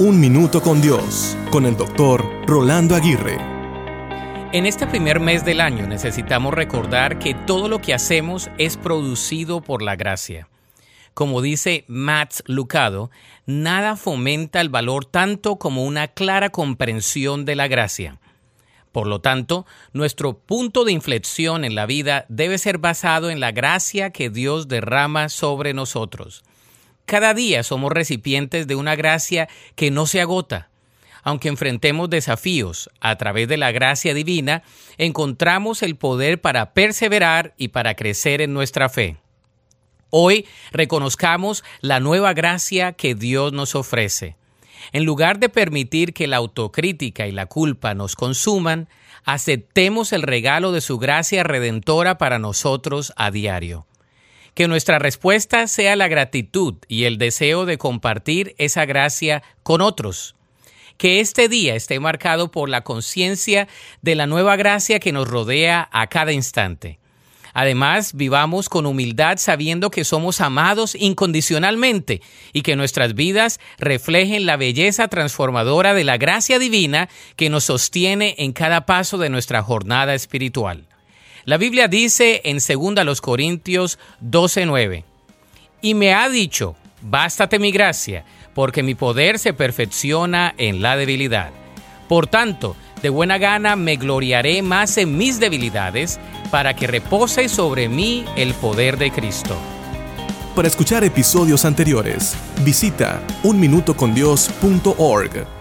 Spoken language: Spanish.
Un Minuto con Dios, con el doctor Rolando Aguirre. En este primer mes del año necesitamos recordar que todo lo que hacemos es producido por la gracia. Como dice Matt Lucado, nada fomenta el valor tanto como una clara comprensión de la gracia. Por lo tanto, nuestro punto de inflexión en la vida debe ser basado en la gracia que Dios derrama sobre nosotros. Cada día somos recipientes de una gracia que no se agota. Aunque enfrentemos desafíos a través de la gracia divina, encontramos el poder para perseverar y para crecer en nuestra fe. Hoy reconozcamos la nueva gracia que Dios nos ofrece. En lugar de permitir que la autocrítica y la culpa nos consuman, aceptemos el regalo de su gracia redentora para nosotros a diario. Que nuestra respuesta sea la gratitud y el deseo de compartir esa gracia con otros. Que este día esté marcado por la conciencia de la nueva gracia que nos rodea a cada instante. Además, vivamos con humildad sabiendo que somos amados incondicionalmente y que nuestras vidas reflejen la belleza transformadora de la gracia divina que nos sostiene en cada paso de nuestra jornada espiritual. La Biblia dice en 2 Corintios 12:9, y me ha dicho, bástate mi gracia, porque mi poder se perfecciona en la debilidad. Por tanto, de buena gana me gloriaré más en mis debilidades, para que repose sobre mí el poder de Cristo. Para escuchar episodios anteriores, visita unminutocondios.org.